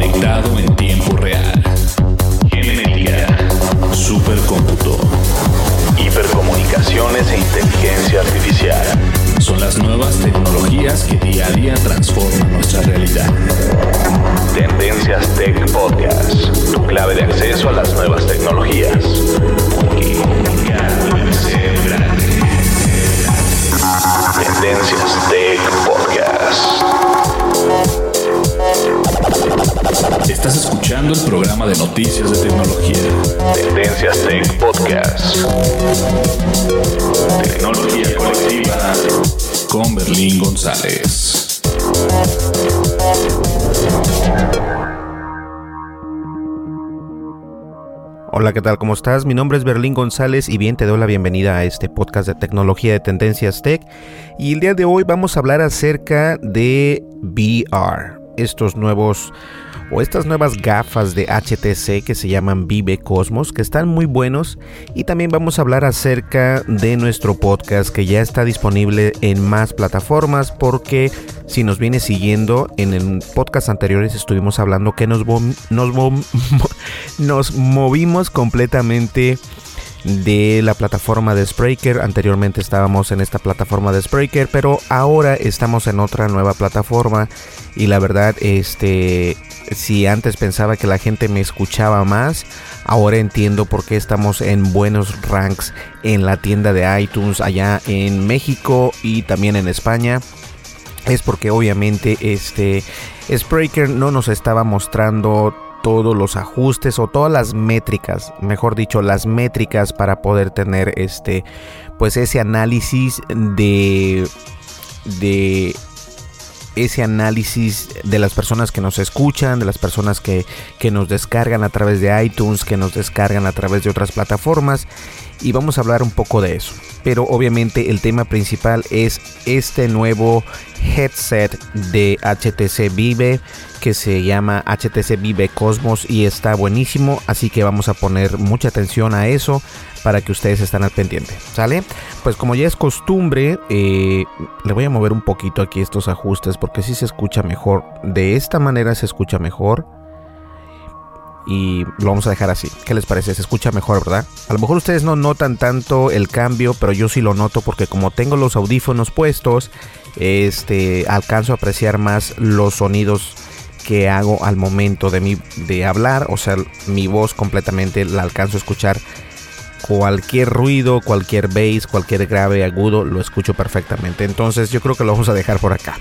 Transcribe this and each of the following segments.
conectado en tiempo real. Genética, supercómputo, hipercomunicaciones e inteligencia artificial son las nuevas tecnologías que día a día transforman nuestra realidad. Tendencias Tech Podcast, tu clave de acceso a las nuevas tecnologías. Porque. Tendencias Tech Podcast. Estás escuchando el programa de noticias de tecnología. Tendencias Tech Podcast. Tecnología colectiva con Berlín González. Hola, ¿qué tal? ¿Cómo estás? Mi nombre es Berlín González y bien te doy la bienvenida a este podcast de tecnología de tendencias tech. Y el día de hoy vamos a hablar acerca de VR, estos nuevos o estas nuevas gafas de HTC que se llaman Vive Cosmos, que están muy buenos. Y también vamos a hablar acerca de nuestro podcast que ya está disponible en más plataformas porque si nos viene siguiendo en el podcast anteriores estuvimos hablando que nos, nos, nos movimos completamente de la plataforma de Spreaker. Anteriormente estábamos en esta plataforma de Spreaker, pero ahora estamos en otra nueva plataforma. Y la verdad, este, si antes pensaba que la gente me escuchaba más, ahora entiendo por qué estamos en buenos ranks en la tienda de iTunes allá en México y también en España. Es porque obviamente este Spreaker no nos estaba mostrando todos los ajustes o todas las métricas, mejor dicho, las métricas para poder tener este pues ese análisis de de ese análisis de las personas que nos escuchan, de las personas que, que, nos descargan a través de iTunes, que nos descargan a través de otras plataformas. Y vamos a hablar un poco de eso. Pero obviamente el tema principal es este nuevo headset de HTC Vive que se llama HTC Vive Cosmos y está buenísimo. Así que vamos a poner mucha atención a eso para que ustedes estén al pendiente. ¿Sale? Pues como ya es costumbre, eh, le voy a mover un poquito aquí estos ajustes porque si se escucha mejor. De esta manera se escucha mejor. Y lo vamos a dejar así. ¿Qué les parece? Se escucha mejor, ¿verdad? A lo mejor ustedes no notan tanto el cambio, pero yo sí lo noto porque como tengo los audífonos puestos, este alcanzo a apreciar más los sonidos que hago al momento de, mi, de hablar. O sea, mi voz completamente la alcanzo a escuchar cualquier ruido, cualquier bass, cualquier grave, agudo, lo escucho perfectamente. Entonces yo creo que lo vamos a dejar por acá.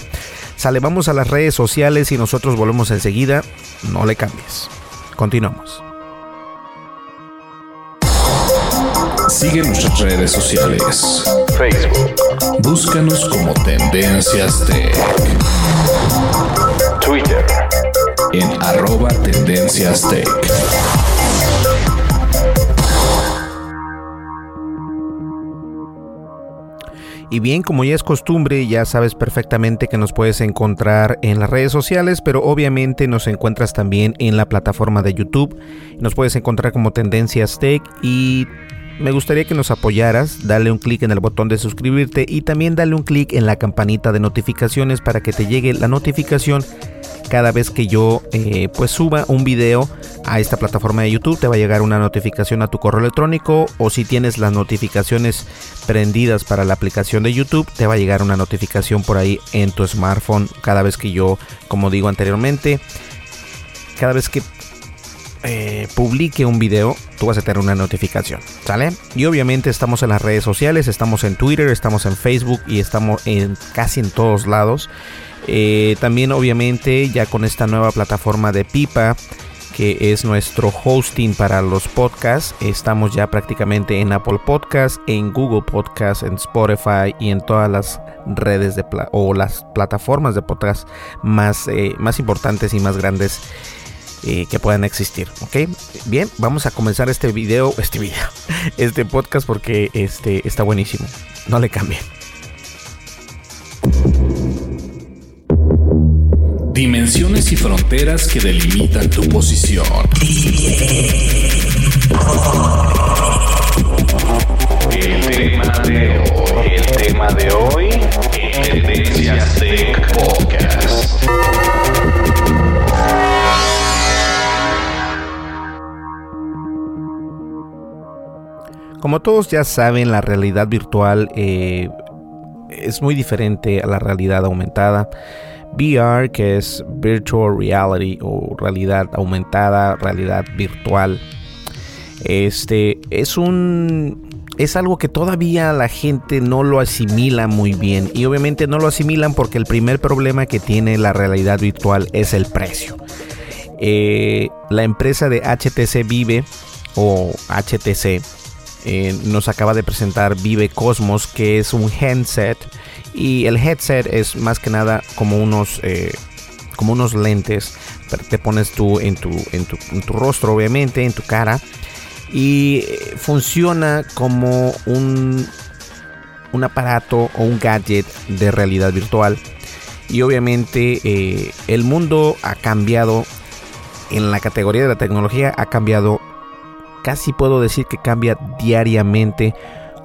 Sale, vamos a las redes sociales y nosotros volvemos enseguida. No le cambies. Continuamos. Sigue nuestras redes sociales. Facebook. Búscanos como Tendencias Tech. Twitter. En arroba Tendencias Tech. Y bien, como ya es costumbre, ya sabes perfectamente que nos puedes encontrar en las redes sociales, pero obviamente nos encuentras también en la plataforma de YouTube. Nos puedes encontrar como Tendencias Tech y me gustaría que nos apoyaras, dale un clic en el botón de suscribirte y también dale un clic en la campanita de notificaciones para que te llegue la notificación cada vez que yo eh, pues suba un video a esta plataforma de YouTube te va a llegar una notificación a tu correo electrónico o si tienes las notificaciones prendidas para la aplicación de YouTube te va a llegar una notificación por ahí en tu smartphone cada vez que yo como digo anteriormente cada vez que eh, publique un video, tú vas a tener una notificación, ¿sale? Y obviamente estamos en las redes sociales, estamos en Twitter, estamos en Facebook y estamos en casi en todos lados. Eh, también obviamente ya con esta nueva plataforma de Pipa que es nuestro hosting para los podcasts. Estamos ya prácticamente en Apple Podcasts, en Google Podcasts, en Spotify y en todas las redes de o las plataformas de podcast más, eh, más importantes y más grandes eh, que puedan existir. Ok, bien, vamos a comenzar este video, este video, este podcast porque este está buenísimo. No le cambien. Dimensiones y fronteras que delimitan tu posición. El tema de hoy, el tema de hoy, Tendencias Tech Podcast. Como todos ya saben, la realidad virtual eh, es muy diferente a la realidad aumentada. VR, que es Virtual Reality o realidad aumentada, realidad virtual. Este es un es algo que todavía la gente no lo asimila muy bien y obviamente no lo asimilan porque el primer problema que tiene la realidad virtual es el precio. Eh, la empresa de HTC Vive o HTC eh, nos acaba de presentar Vive Cosmos que es un headset y el headset es más que nada como unos eh, como unos lentes. Te pones tú en tu, en tu, rostro obviamente en tu cara. Y eh, funciona como un un aparato o un gadget de realidad virtual. Y obviamente eh, el mundo ha cambiado. En la categoría de la tecnología ha cambiado. Casi puedo decir que cambia diariamente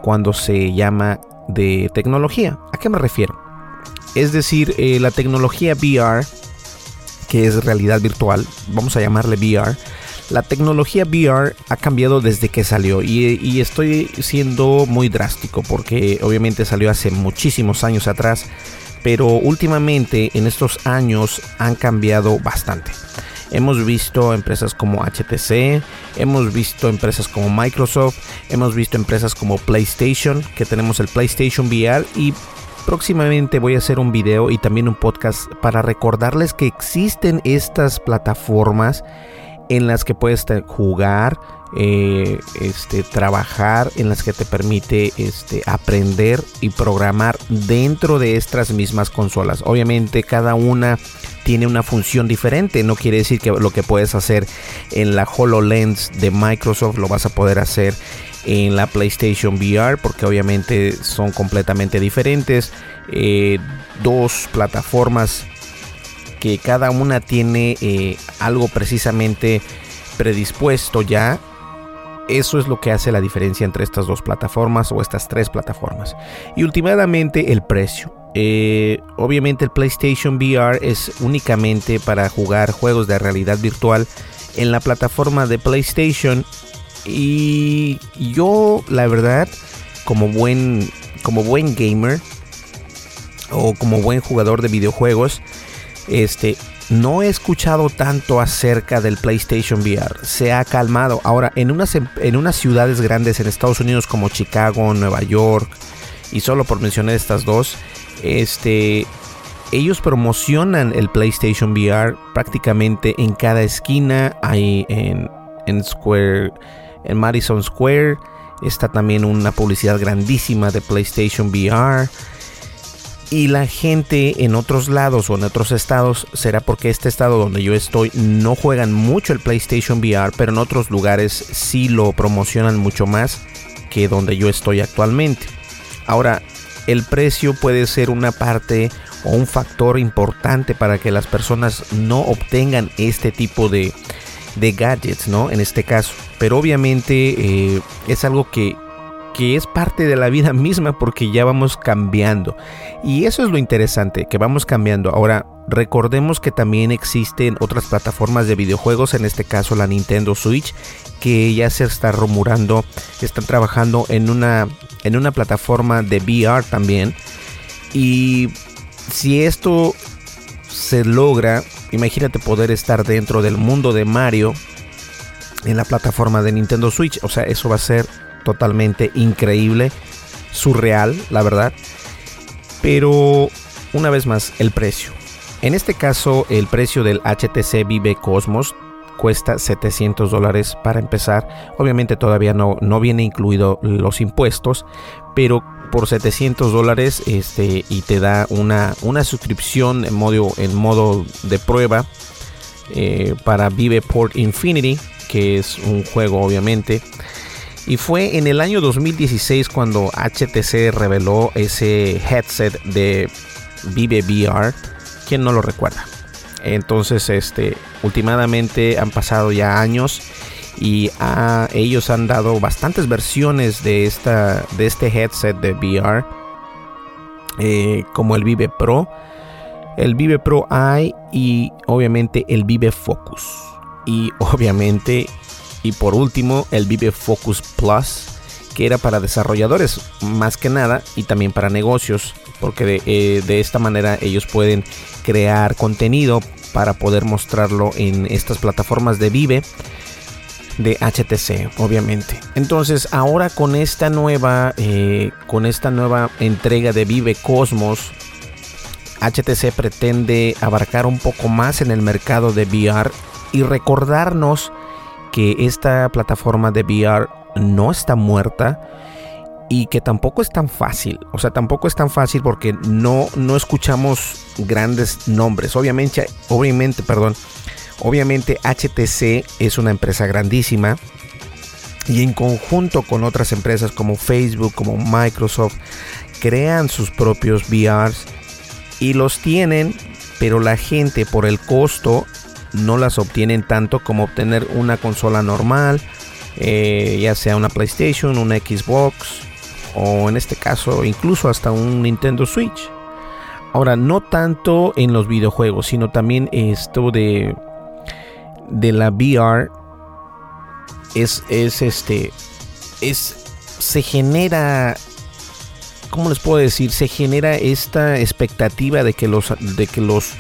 cuando se llama de tecnología. ¿A qué me refiero? Es decir, eh, la tecnología VR, que es realidad virtual, vamos a llamarle VR, la tecnología VR ha cambiado desde que salió y, y, estoy siendo muy drástico porque obviamente salió hace muchísimos años atrás, pero últimamente en estos años han cambiado bastante. Hemos visto empresas como HTC, hemos visto empresas como Microsoft, hemos visto empresas como PlayStation, que tenemos el PlayStation VR y próximamente voy a hacer un video y también un podcast para recordarles que existen estas plataformas en las que puedes jugar, eh, este, trabajar, en las que te permite este, aprender y programar dentro de estas mismas consolas. Obviamente cada una tiene una función diferente. No quiere decir que lo que puedes hacer en la HoloLens de Microsoft lo vas a poder hacer en la PlayStation VR porque obviamente son completamente diferentes. Eh, dos plataformas que cada una tiene eh, algo precisamente predispuesto ya. Eso es lo que hace la diferencia entre estas dos plataformas o estas tres plataformas. Y últimamente el precio. Eh, obviamente el PlayStation VR es únicamente para jugar juegos de realidad virtual en la plataforma de PlayStation. Y yo, la verdad, como buen, como buen gamer o como buen jugador de videojuegos, este, no he escuchado tanto acerca del PlayStation VR. Se ha calmado. Ahora, en unas, en unas ciudades grandes en Estados Unidos como Chicago, Nueva York, y solo por mencionar estas dos, este, ellos promocionan el PlayStation VR prácticamente en cada esquina. Hay en, en Square, en Madison Square, está también una publicidad grandísima de PlayStation VR y la gente en otros lados o en otros estados será porque este estado donde yo estoy no juegan mucho el PlayStation VR, pero en otros lugares sí lo promocionan mucho más que donde yo estoy actualmente. Ahora, el precio puede ser una parte o un factor importante para que las personas no obtengan este tipo de, gadgets, ¿no? En este caso. Pero obviamente eh, es algo que que es parte de la vida misma porque ya vamos cambiando. Y eso es lo interesante, que vamos cambiando. Ahora, recordemos que también existen otras plataformas de videojuegos, en este caso la Nintendo Switch, que ya se está rumorando, están trabajando en una, en una plataforma de VR también. Y si esto se logra, imagínate poder estar dentro del mundo de Mario en la plataforma de Nintendo Switch. O sea, eso va a ser totalmente increíble, surreal, la verdad. Pero una vez más, el precio. En este caso, el precio del HTC Vive Cosmos cuesta 700 dólares para empezar. Obviamente todavía no, no viene incluido los impuestos, pero por 700 dólares este, y te da una, una suscripción en modo, en modo de prueba eh, para Vive Port Infinity, que es un juego obviamente. Y fue en el año 2016 cuando HTC reveló ese headset de Vive VR. ¿Quién no lo recuerda? Entonces, este, últimamente han pasado ya años y ellos han dado bastantes versiones de, esta, de este headset de VR, eh, como el Vive Pro, el Vive Pro i y obviamente el Vive Focus. Y obviamente, y por último, el Vive Focus Plus, que era para desarrolladores más que nada y también para negocios, porque de, eh, esta manera ellos pueden crear contenido para poder mostrarlo en estas plataformas de Vive de HTC, obviamente. Entonces, ahora con esta nueva, eh, con esta nueva entrega de Vive Cosmos, HTC pretende abarcar un poco más en el mercado de VR y recordarnos que esta plataforma de VR no está muerta y que tampoco es tan fácil. O sea, tampoco es tan fácil porque no, no escuchamos grandes nombres. Obviamente, obviamente, perdón. Obviamente HTC es una empresa grandísima y en conjunto con otras empresas como Facebook, como Microsoft, crean sus propios VRs y los tienen, pero la gente por el costo no las obtienen tanto como obtener una consola normal, eh, ya sea una PlayStation, una Xbox o en este caso incluso hasta un Nintendo Switch. Ahora, no tanto en los videojuegos, sino también esto de, de la VR es, es este, es, se genera, ¿cómo les puedo decir? Se genera esta expectativa de que los, de que los,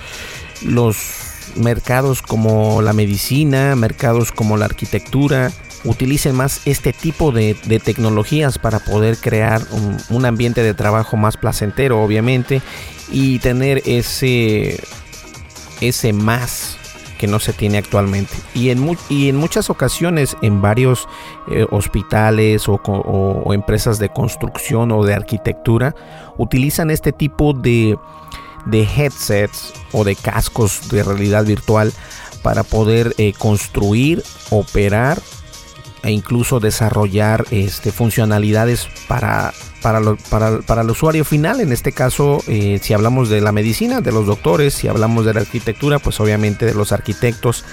los mercados como la medicina, mercados como la arquitectura, utilicen más este tipo de, tecnologías para poder crear un, ambiente de trabajo más placentero, obviamente, y tener ese, ese más que no se tiene actualmente. Y en, y en muchas ocasiones en varios eh, hospitales o, o, empresas de construcción o de arquitectura utilizan este tipo de, de headsets o de cascos de realidad virtual para poder eh, construir, operar e incluso desarrollar este, funcionalidades para, para, para, el usuario final. En este caso, eh, si hablamos de la medicina, de los doctores, si hablamos de la arquitectura, pues obviamente de los arquitectos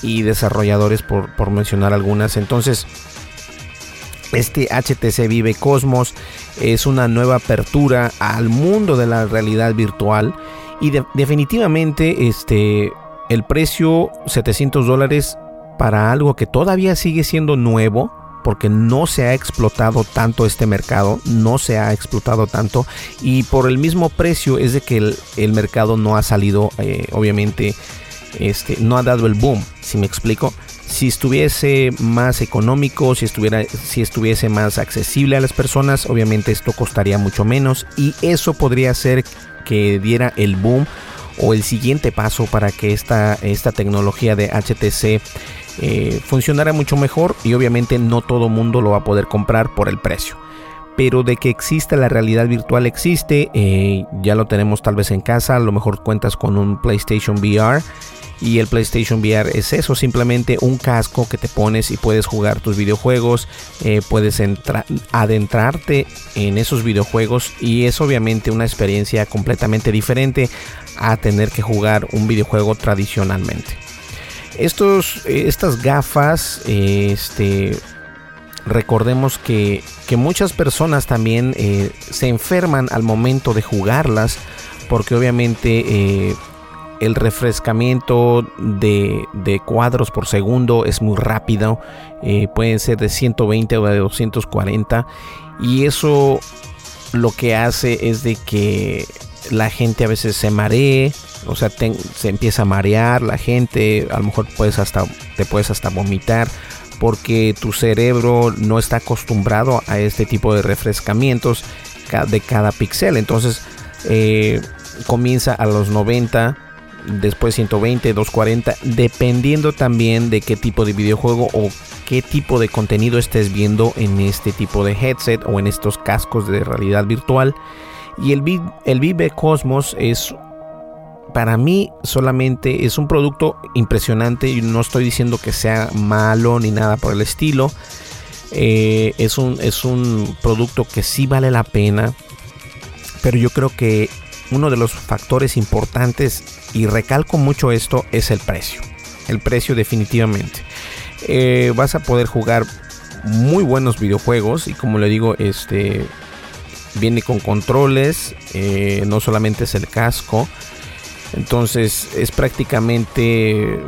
y desarrolladores, por, por mencionar algunas. Entonces, este HTC Vive Cosmos es una nueva apertura al mundo de la realidad virtual y definitivamente este el precio 700 dólares para algo que todavía sigue siendo nuevo, porque no se ha explotado tanto este mercado, no se ha explotado tanto y por el mismo precio es de que el, mercado no ha salido, eh, obviamente, este, no ha dado el boom, si me explico. Si estuviese más económico, si, estuviera, si estuviese más accesible a las personas, obviamente esto costaría mucho menos y eso podría ser que diera el boom o el siguiente paso para que esta, esta tecnología de HTC eh, funcionará mucho mejor y obviamente no todo mundo lo va a poder comprar por el precio. Pero de que existe la realidad virtual existe, eh, ya lo tenemos tal vez en casa, a lo mejor cuentas con un PlayStation VR y el PlayStation VR es eso, simplemente un casco que te pones y puedes jugar tus videojuegos, eh, puedes adentrarte en esos videojuegos y es obviamente una experiencia completamente diferente a tener que jugar un videojuego tradicionalmente. Estos, estas gafas este, recordemos que, muchas personas también eh, se enferman al momento de jugarlas porque obviamente eh, el refrescamiento de, cuadros por segundo es muy rápido, eh, pueden ser de 120 o de 240 y eso lo que hace es de que la gente a veces se maree, o sea, se empieza a marear la gente, a lo mejor puedes hasta, te puedes hasta vomitar porque tu cerebro no está acostumbrado a este tipo de refrescamientos de cada píxel. Entonces eh, comienza a los 90, después 120, 240, dependiendo también de qué tipo de videojuego o qué tipo de contenido estés viendo en este tipo de headset o en estos cascos de realidad virtual. Y el, el Vive Cosmos es para mí solamente es un producto impresionante y no estoy diciendo que sea malo ni nada por el estilo. Eh, es, un, es un producto que sí vale la pena, pero yo creo que uno de los factores importantes, y recalco mucho esto, es el precio. El precio definitivamente. Eh, vas a poder jugar muy buenos videojuegos y como le digo, este viene con controles, eh, no solamente es el casco, entonces es prácticamente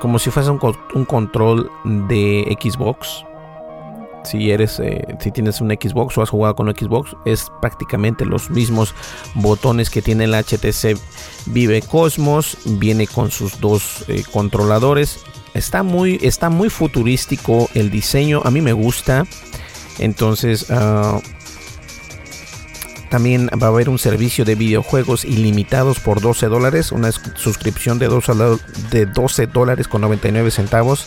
como si fuese un, control de Xbox. Si eres, eh, si tienes un Xbox o has jugado con Xbox, es prácticamente los mismos botones que tiene el HTC Vive Cosmos. Viene con sus dos eh, controladores. Está muy, está muy futurístico el diseño. A mí me gusta. Entonces, uh, también va a haber un servicio de videojuegos ilimitados por 12 dólares, una suscripción de 12, dólares con 99 centavos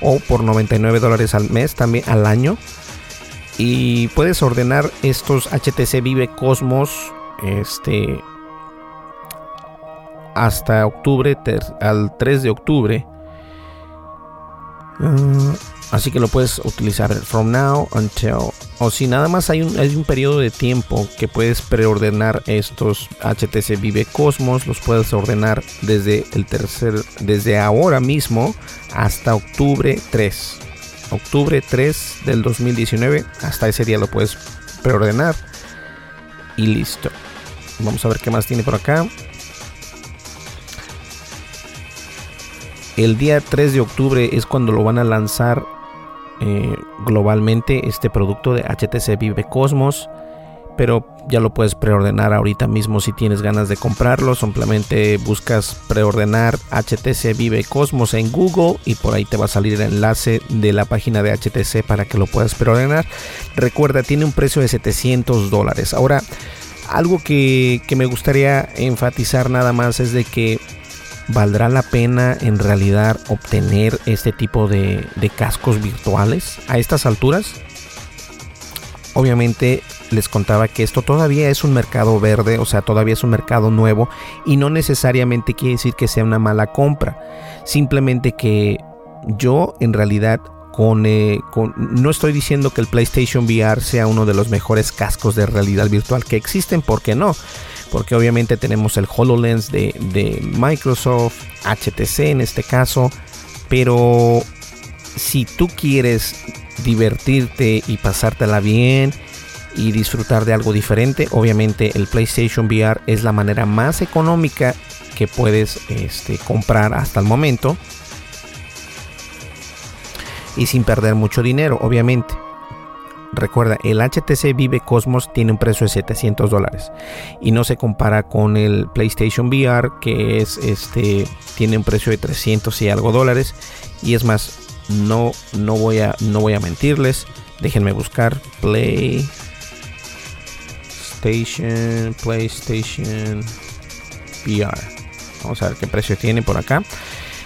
o por 99 dólares al mes, también al año. Y puedes ordenar estos HTC Vive Cosmos este, hasta octubre, al 3 de octubre. Ah, Así que lo puedes utilizar from now until. O si nada más hay un, hay un periodo de tiempo que puedes preordenar estos HTC Vive Cosmos. Los puedes ordenar desde el tercer. Desde ahora mismo hasta octubre 3. Octubre 3 del 2019. Hasta ese día lo puedes preordenar. Y listo. Vamos a ver qué más tiene por acá. El día 3 de octubre es cuando lo van a lanzar eh, globalmente este producto de HTC Vive Cosmos. Pero ya lo puedes preordenar ahorita mismo si tienes ganas de comprarlo. Simplemente buscas preordenar HTC Vive Cosmos en Google y por ahí te va a salir el enlace de la página de HTC para que lo puedas preordenar. Recuerda, tiene un precio de 700 dólares. Ahora, algo que, que me gustaría enfatizar nada más es de que ¿Valdrá la pena en realidad obtener este tipo de, cascos virtuales a estas alturas? Obviamente les contaba que esto todavía es un mercado verde, o sea, todavía es un mercado nuevo y no necesariamente quiere decir que sea una mala compra. Simplemente que yo en realidad con, eh, no estoy diciendo que el PlayStation VR sea uno de los mejores cascos de realidad virtual que existen, porque no porque obviamente tenemos el HoloLens de, Microsoft, HTC en este caso, pero si tú quieres divertirte y pasártela bien y disfrutar de algo diferente, obviamente el PlayStation VR es la manera más económica que puedes este, comprar hasta el momento y sin perder mucho dinero, obviamente. Recuerda, el HTC Vive Cosmos tiene un precio de 700 dólares y no se compara con el PlayStation VR que es este tiene un precio de 300 y algo dólares. Y es más no no voy a no voy a mentirles déjenme buscar PlayStation PlayStation VR vamos a ver qué precio tiene por acá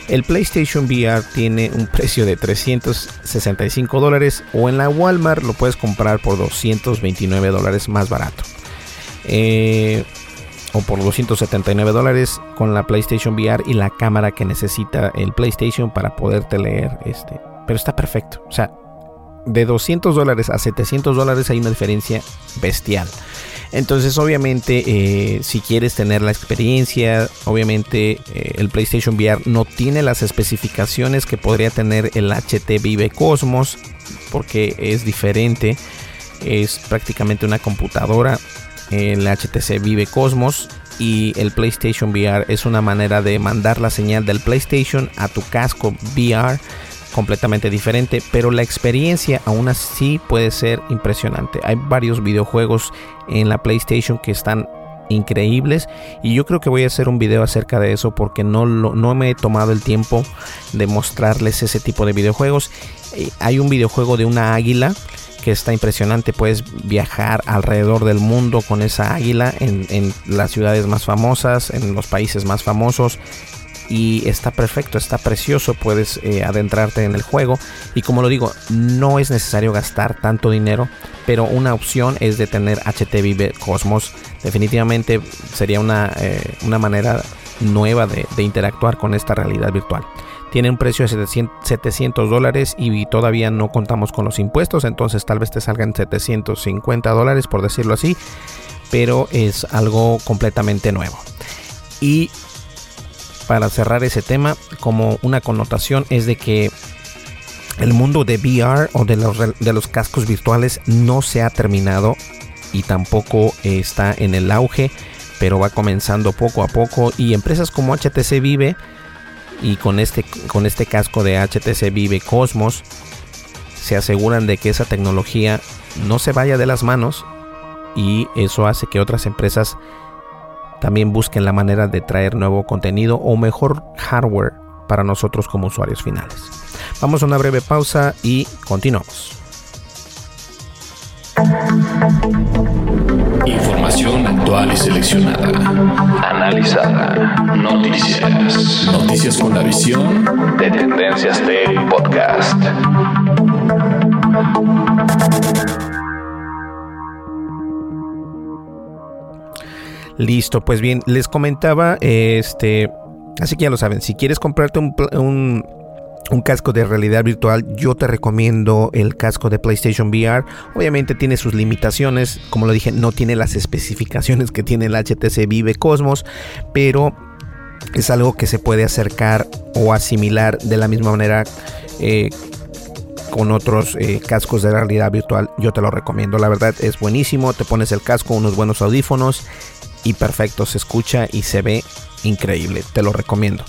el PlayStation VR tiene un precio de 365 dólares o en la Walmart lo puedes comprar por 229 dólares más barato. Eh, o por 279 dólares con la PlayStation VR y la cámara que necesita el PlayStation para poderte leer este. Pero está perfecto. O sea, de 200 dólares a 700 dólares hay una diferencia bestial. Entonces, obviamente, eh, si quieres tener la experiencia, obviamente eh, el PlayStation VR no tiene las especificaciones que podría tener el HT Vive Cosmos, porque es diferente. Es prácticamente una computadora. El HTC Vive Cosmos y el PlayStation VR es una manera de mandar la señal del PlayStation a tu casco VR completamente diferente, pero la experiencia aún así puede ser impresionante. Hay varios videojuegos en la PlayStation que están increíbles y yo creo que voy a hacer un video acerca de eso porque no, no me he tomado el tiempo de mostrarles ese tipo de videojuegos. Eh, hay un videojuego de una águila que está impresionante. Puedes viajar alrededor del mundo con esa águila en, las ciudades más famosas, en los países más famosos y está perfecto, está precioso, puedes eh, adentrarte en el juego y como lo digo, no es necesario gastar tanto dinero, pero una opción es de tener HT Vive Cosmos, definitivamente sería una, eh, una manera nueva de, de, interactuar con esta realidad virtual. Tiene un precio de 700 dólares y todavía no contamos con los impuestos, entonces tal vez te salgan 750 dólares por decirlo así, pero es algo completamente nuevo. Y para cerrar ese tema como una connotación es de que el mundo de VR o de los, de los cascos virtuales no se ha terminado y tampoco está en el auge, pero va comenzando poco a poco y empresas como HTC Vive y con este, con este casco de HTC Vive Cosmos se aseguran de que esa tecnología no se vaya de las manos y eso hace que otras empresas también busquen la manera de traer nuevo contenido o mejor hardware para nosotros como usuarios finales. Vamos a una breve pausa y continuamos. Información actual y seleccionada. Analizada. Noticias. Noticias con la visión de Tendencias Tech Podcast. Listo, pues bien, les comentaba, este, así que ya lo saben, si quieres comprarte un, un, casco de realidad virtual, yo te recomiendo el casco de PlayStation VR. Obviamente tiene sus limitaciones, como lo dije, no tiene las especificaciones que tiene el HTC Vive Cosmos, pero es algo que se puede acercar o asimilar de la misma manera eh, con otros eh, cascos de realidad virtual. Yo te lo recomiendo, la verdad es buenísimo. Te pones el casco, unos buenos audífonos y perfecto, se escucha y se ve increíble, te lo recomiendo.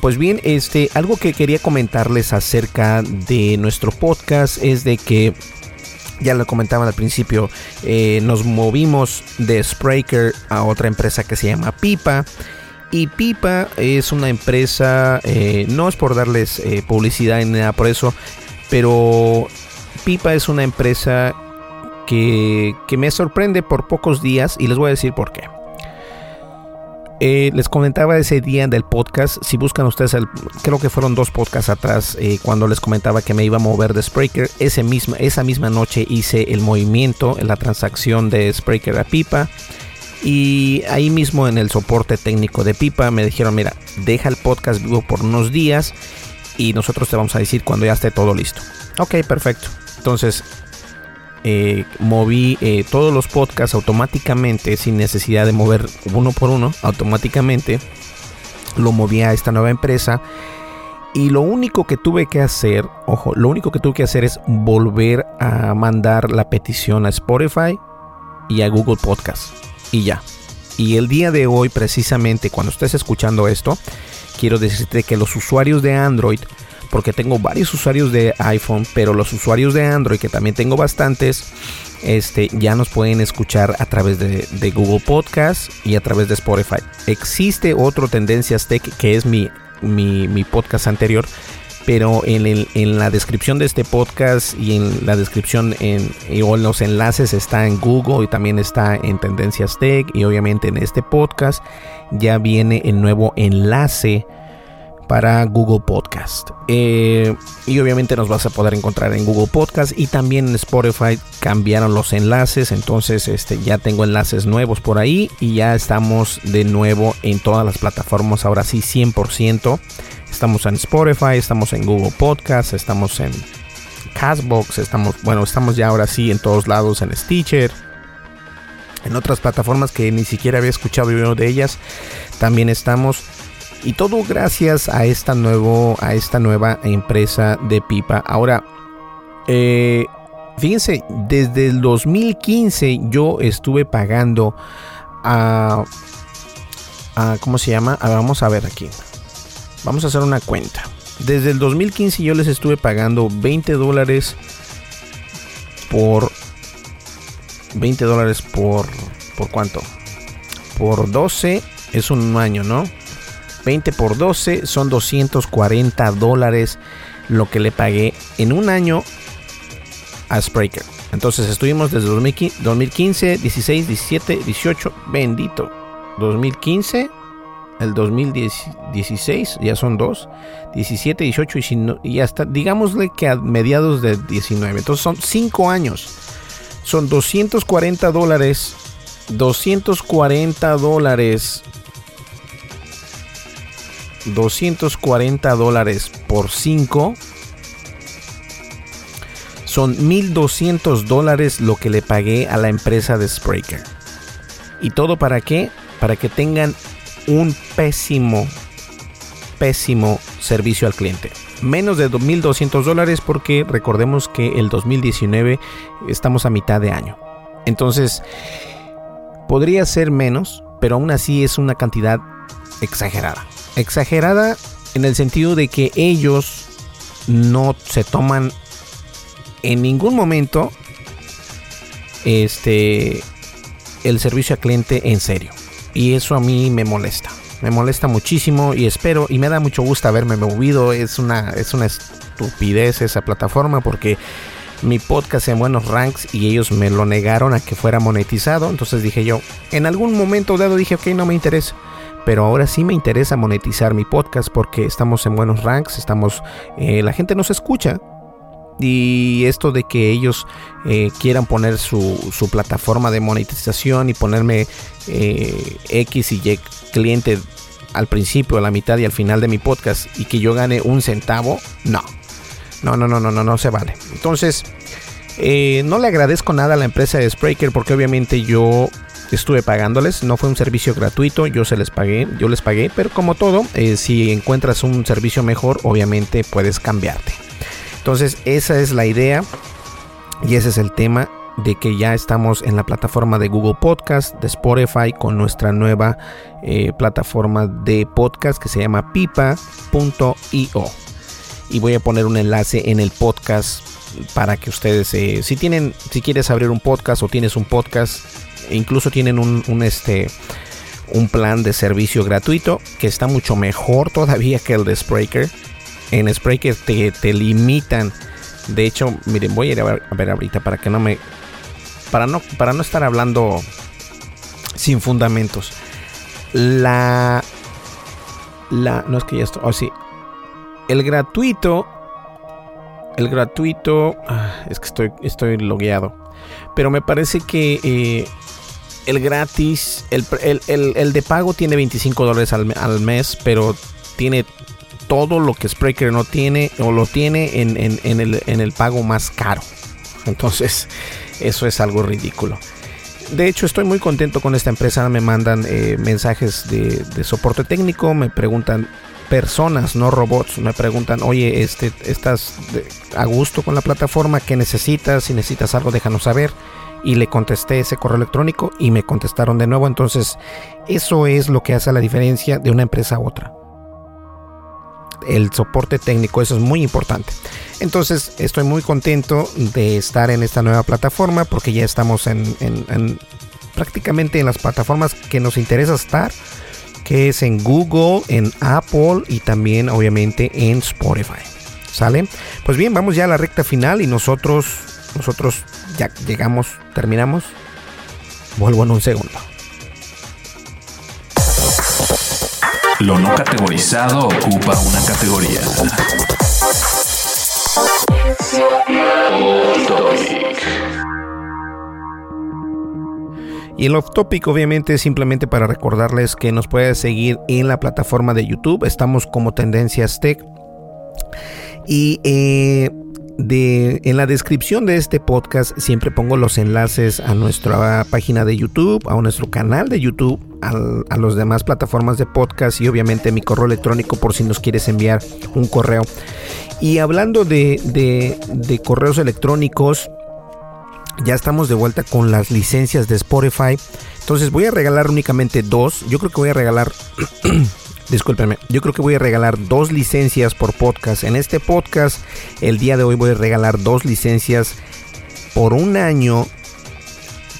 Pues bien, este, algo que quería comentarles acerca de nuestro podcast es de que ya lo comentaban al principio, eh, nos movimos de Spreaker a otra empresa que se llama Pipa. Y Pipa es una empresa, eh, no es por darles eh, publicidad ni nada por eso, pero Pipa es una empresa que, me sorprende por pocos días y les voy a decir por qué. Eh, les comentaba ese día del podcast. Si buscan ustedes, creo que fueron dos podcasts atrás, eh, cuando les comentaba que me iba a mover de Spreaker. Ese misma, esa misma noche hice el movimiento, la transacción de Spreaker a Pipa. Y ahí mismo en el soporte técnico de Pipa me dijeron: Mira, deja el podcast vivo por unos días y nosotros te vamos a decir cuando ya esté todo listo. Ok, perfecto. Entonces eh, moví eh, todos los podcasts automáticamente sin necesidad de mover uno por uno automáticamente lo moví a esta nueva empresa. Y lo único que tuve que hacer ojo lo único que tuve que hacer es volver a mandar la petición a Spotify y a Google Podcast y ya. Y el día de hoy precisamente cuando estés escuchando esto quiero decirte que los usuarios de Android porque tengo varios usuarios de iPhone, pero los usuarios de Android, que también tengo bastantes, este, ya nos pueden escuchar a través de, Google Podcast y a través de Spotify. Existe otro Tendencias Tech que es mi, mi, podcast anterior, pero en, el, en, la descripción de este podcast y en la descripción en, o en los enlaces está en Google y también está en Tendencias Tech y obviamente en este podcast ya viene el nuevo enlace para Google Podcast. Eh, y obviamente nos vas a poder encontrar en Google Podcast y también en Spotify cambiaron los enlaces. Entonces este, ya tengo enlaces nuevos por ahí y ya estamos de nuevo en todas las plataformas. Ahora sí, 100%. Estamos en Spotify, estamos en Google Podcast, estamos en Castbox, estamos, bueno, estamos ya ahora sí en todos lados en Stitcher. En otras plataformas que ni siquiera había escuchado yo de ellas, también estamos. Y todo gracias a esta, nuevo, a esta nueva empresa de pipa. Ahora, eh, fíjense, desde el 2015 yo estuve pagando a, a ¿cómo se llama? vamos a ver aquí. Vamos a hacer una cuenta. Desde el 2015 yo les estuve pagando 20 dólares por 20 dólares por por cuánto? Por 12 es un año, ¿no? 20 por 12 son 240 dólares lo que le pagué en un año a Spreaker. Entonces estuvimos desde 2015, 16, 17, 18, bendito. 2015, el 2016, ya son dos, 17, 18 y, hasta, digámosle que a mediados de 19. Entonces son 5 años. Son 240 dólares. 240 dólares 240 dólares por 5 son 1200 dólares lo que le pagué a la empresa de Spreaker. ¿Y todo para qué? Para que tengan un pésimo, pésimo servicio al cliente. Menos de 1200 dólares porque recordemos que el 2019 estamos a mitad de año. Entonces, podría ser menos, pero aún así es una cantidad exagerada exagerada en el sentido de que ellos no se toman en ningún momento este el servicio al cliente en serio. Y eso a mí me molesta. Me molesta muchísimo y espero y me da mucho gusto haberme movido. Es una es una estupidez esa plataforma porque mi podcast en buenos ranks y ellos me lo negaron a que fuera monetizado. Entonces dije yo en algún momento dado dije ok no me interesa pero ahora sí me interesa monetizar mi podcast porque estamos en buenos ranks, estamos, eh, la gente nos escucha. Y esto de que ellos eh, quieran poner su, plataforma de monetización y ponerme eh, X y Y cliente al principio, a la mitad y al final de mi podcast y que yo gane un centavo, no. No, no, no, no, no, no se vale. Entonces, no le agradezco nada a la empresa de Spreaker porque obviamente yo estuve pagándoles, no fue un servicio gratuito, yo se les pagué, yo les pagué, pero como todo, eh, si encuentras un servicio mejor, obviamente puedes cambiarte. Entonces, esa es la idea y ese es el tema de que ya estamos en la plataforma de Google Podcast, de Spotify, con nuestra nueva eh, plataforma de podcast que se llama pipa.io. Y voy a poner un enlace en el podcast para que ustedes, eh, si tienen, si quieres abrir un podcast o tienes un podcast, incluso tienen un, este un plan de servicio gratuito que está mucho mejor todavía que el de Spreaker. En Spreaker te, te limitan. De hecho, miren, voy a ir a ver, a ver, ahorita para que no me. Para no, para no estar hablando sin fundamentos. La. La. No es que ya estoy. Oh, sí. El gratuito. El gratuito. Ah, es que estoy, estoy logueado. Pero me parece que eh, el gratis, el, de pago tiene 25 dólares al, mes, pero tiene todo lo que Spreaker no tiene o lo tiene en, el, pago más caro. Entonces, eso es algo ridículo. De hecho, estoy muy contento con esta empresa. Me mandan eh, mensajes de, soporte técnico, me preguntan personas, no robots, me preguntan, oye, este, ¿estás a gusto con la plataforma? ¿Qué necesitas? Si necesitas algo, déjanos saber y le contesté ese correo electrónico y me contestaron de nuevo. Entonces, eso es lo que hace la diferencia de una empresa a otra. El soporte técnico, eso es muy importante. Entonces, estoy muy contento de estar en esta nueva plataforma porque ya estamos en, prácticamente en las plataformas que nos interesa estar, que es en Google, en Apple y también obviamente en Spotify. ¿Sale? Pues bien, vamos ya a la recta final y nosotros nosotros ya llegamos, terminamos. Vuelvo en un segundo. Lo no categorizado ocupa una categoría. Y el off topic obviamente es simplemente para recordarles que nos puede seguir en la plataforma de YouTube. Estamos como Tendencias Tech. Y eh, de, en la descripción de este podcast siempre pongo los enlaces a nuestra página de YouTube, a nuestro canal de YouTube, a las demás plataformas de podcast y obviamente mi correo electrónico por si nos quieres enviar un correo. Y hablando de, de correos electrónicos, ya estamos de vuelta con las licencias de Spotify. Entonces voy a regalar únicamente dos. Yo creo que voy a regalar discúlpenme, yo creo que voy a regalar dos licencias por podcast. En este podcast, el día de hoy voy a regalar dos licencias por un año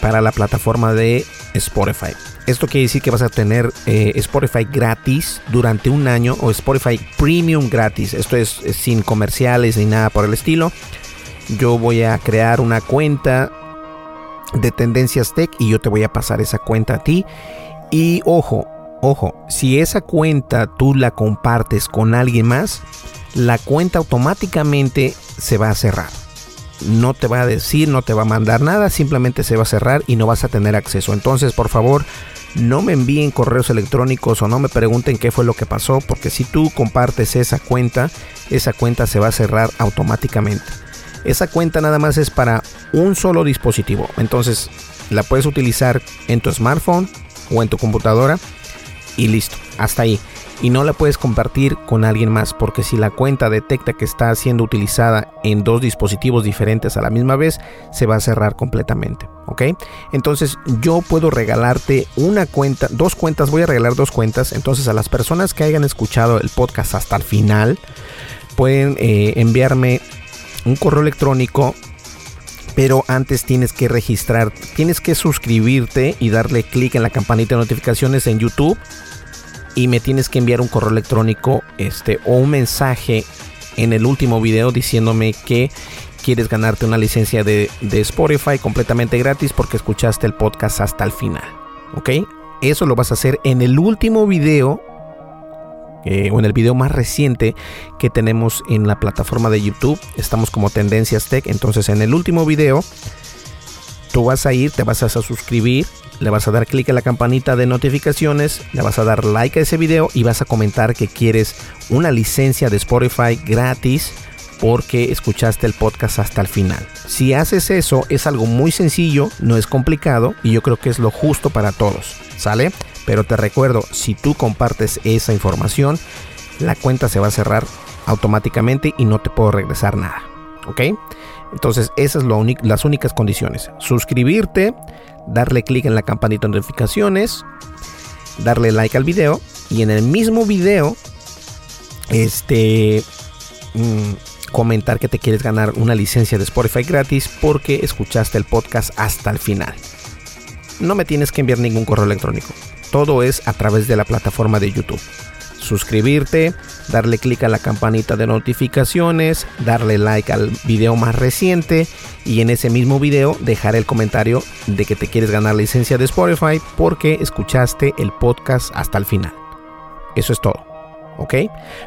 para la plataforma de Spotify. Esto quiere decir que vas a tener eh, Spotify gratis durante un año o Spotify Premium gratis. Esto es, sin comerciales ni nada por el estilo. Yo voy a crear una cuenta de Tendencias Tech y yo te voy a pasar esa cuenta a ti. Y ojo, Ojo, si esa cuenta tú la compartes con alguien más, la cuenta automáticamente se va a cerrar. No te va a decir, no te va a mandar nada, simplemente se va a cerrar y no vas a tener acceso. Entonces, por favor, no me envíen correos electrónicos o no me pregunten qué fue lo que pasó, porque si tú compartes esa cuenta, esa cuenta se va a cerrar automáticamente. Esa cuenta nada más es para un solo dispositivo. Entonces, la puedes utilizar en tu smartphone o en tu computadora y listo, hasta ahí. Y no la puedes compartir con alguien más porque si la cuenta detecta que está siendo utilizada en dos dispositivos diferentes a la misma vez, se va a cerrar completamente. ¿Ok? Entonces yo puedo regalarte una cuenta, dos cuentas, voy a regalar dos cuentas. Entonces a las personas que hayan escuchado el podcast hasta el final, pueden eh, enviarme un correo electrónico pero antes tienes que registrar, tienes que suscribirte y darle clic en la campanita de notificaciones en YouTube y me tienes que enviar un correo electrónico este o un mensaje en el último video diciéndome que quieres ganarte una licencia de, de Spotify completamente gratis porque escuchaste el podcast hasta el final. ¿Ok? Eso lo vas a hacer en el último video eh, o en el video más reciente que tenemos en la plataforma de YouTube. Estamos como Tendencias Tech. Entonces en el último video tú vas a ir, te vas a suscribir, le vas a dar clic a la campanita de notificaciones, le vas a dar like a ese video y vas a comentar que quieres una licencia de Spotify gratis porque escuchaste el podcast hasta el final. Si haces eso es algo muy sencillo, no es complicado y yo creo que es lo justo para todos, ¿sale? Pero te recuerdo, si tú compartes esa información, la cuenta se va a cerrar automáticamente y no te puedo regresar nada, ¿ok? Entonces esas son las únicas condiciones. Suscribirte, darle clic en la campanita de notificaciones, darle like al video y en el mismo video, este... Mm, comentar que te quieres ganar una licencia de Spotify gratis porque escuchaste el podcast hasta el final. No me tienes que enviar ningún correo electrónico. Todo es a través de la plataforma de YouTube. Suscribirte, darle clic a la campanita de notificaciones, darle like al video más reciente y en ese mismo video dejar el comentario de que te quieres ganar licencia de Spotify porque escuchaste el podcast hasta el final. Eso es todo. ¿ok?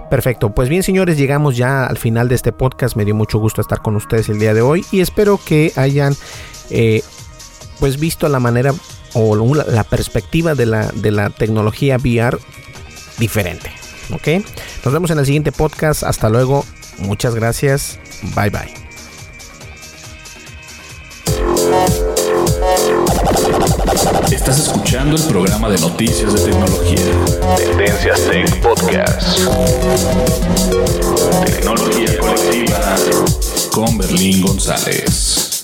Perfecto, pues bien señores, llegamos ya al final de este podcast, me dio mucho gusto estar con ustedes el día de hoy y espero que hayan eh, pues visto la manera o la perspectiva de la, de la tecnología VR diferente, ¿ok? Nos vemos en el siguiente podcast, hasta luego, muchas gracias, bye bye. Estás escuchando el programa de noticias de tecnología. Tendencias Tech Podcast. Tecnología colectiva con Berlín González.